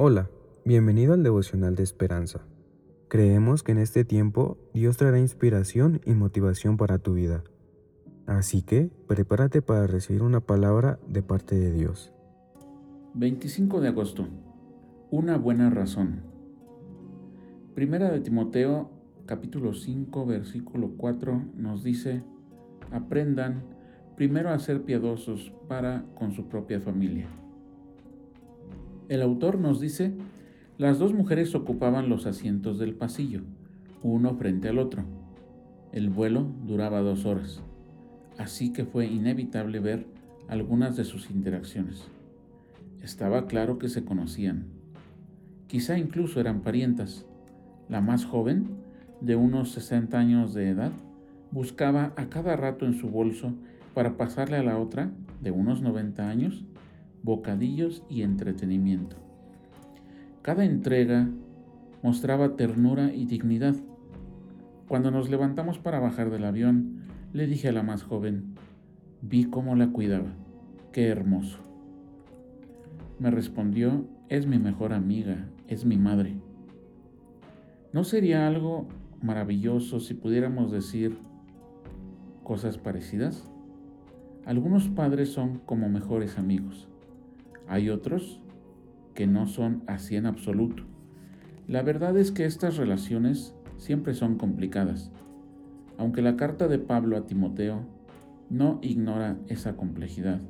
Hola, bienvenido al devocional de esperanza. Creemos que en este tiempo Dios traerá inspiración y motivación para tu vida. Así que prepárate para recibir una palabra de parte de Dios. 25 de agosto. Una buena razón. Primera de Timoteo capítulo 5 versículo 4 nos dice, aprendan primero a ser piadosos para con su propia familia. El autor nos dice, las dos mujeres ocupaban los asientos del pasillo, uno frente al otro. El vuelo duraba dos horas, así que fue inevitable ver algunas de sus interacciones. Estaba claro que se conocían. Quizá incluso eran parientas. La más joven, de unos 60 años de edad, buscaba a cada rato en su bolso para pasarle a la otra, de unos 90 años, bocadillos y entretenimiento. Cada entrega mostraba ternura y dignidad. Cuando nos levantamos para bajar del avión, le dije a la más joven, vi cómo la cuidaba. Qué hermoso. Me respondió, es mi mejor amiga, es mi madre. ¿No sería algo maravilloso si pudiéramos decir cosas parecidas? Algunos padres son como mejores amigos. Hay otros que no son así en absoluto. La verdad es que estas relaciones siempre son complicadas, aunque la carta de Pablo a Timoteo no ignora esa complejidad.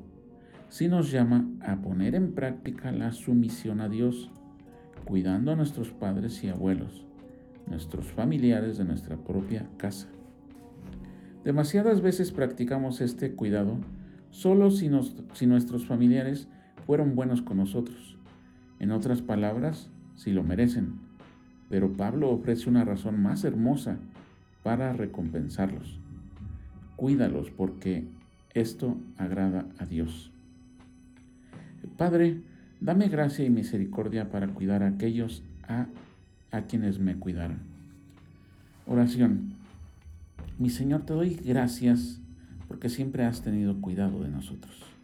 Sí nos llama a poner en práctica la sumisión a Dios, cuidando a nuestros padres y abuelos, nuestros familiares de nuestra propia casa. Demasiadas veces practicamos este cuidado solo si, si nuestros familiares fueron buenos con nosotros. En otras palabras, si lo merecen. Pero Pablo ofrece una razón más hermosa para recompensarlos. Cuídalos porque esto agrada a Dios. Padre, dame gracia y misericordia para cuidar a aquellos a, a quienes me cuidaron. Oración. Mi Señor, te doy gracias porque siempre has tenido cuidado de nosotros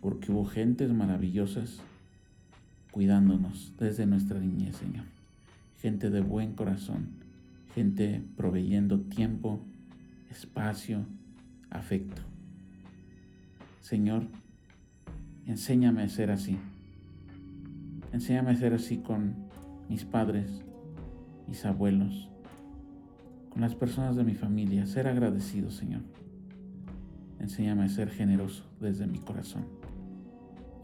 porque hubo gentes maravillosas cuidándonos desde nuestra niñez, Señor. Gente de buen corazón, gente proveyendo tiempo, espacio, afecto. Señor, enséñame a ser así. Enséñame a ser así con mis padres, mis abuelos, con las personas de mi familia, ser agradecido, Señor. Enséñame a ser generoso desde mi corazón.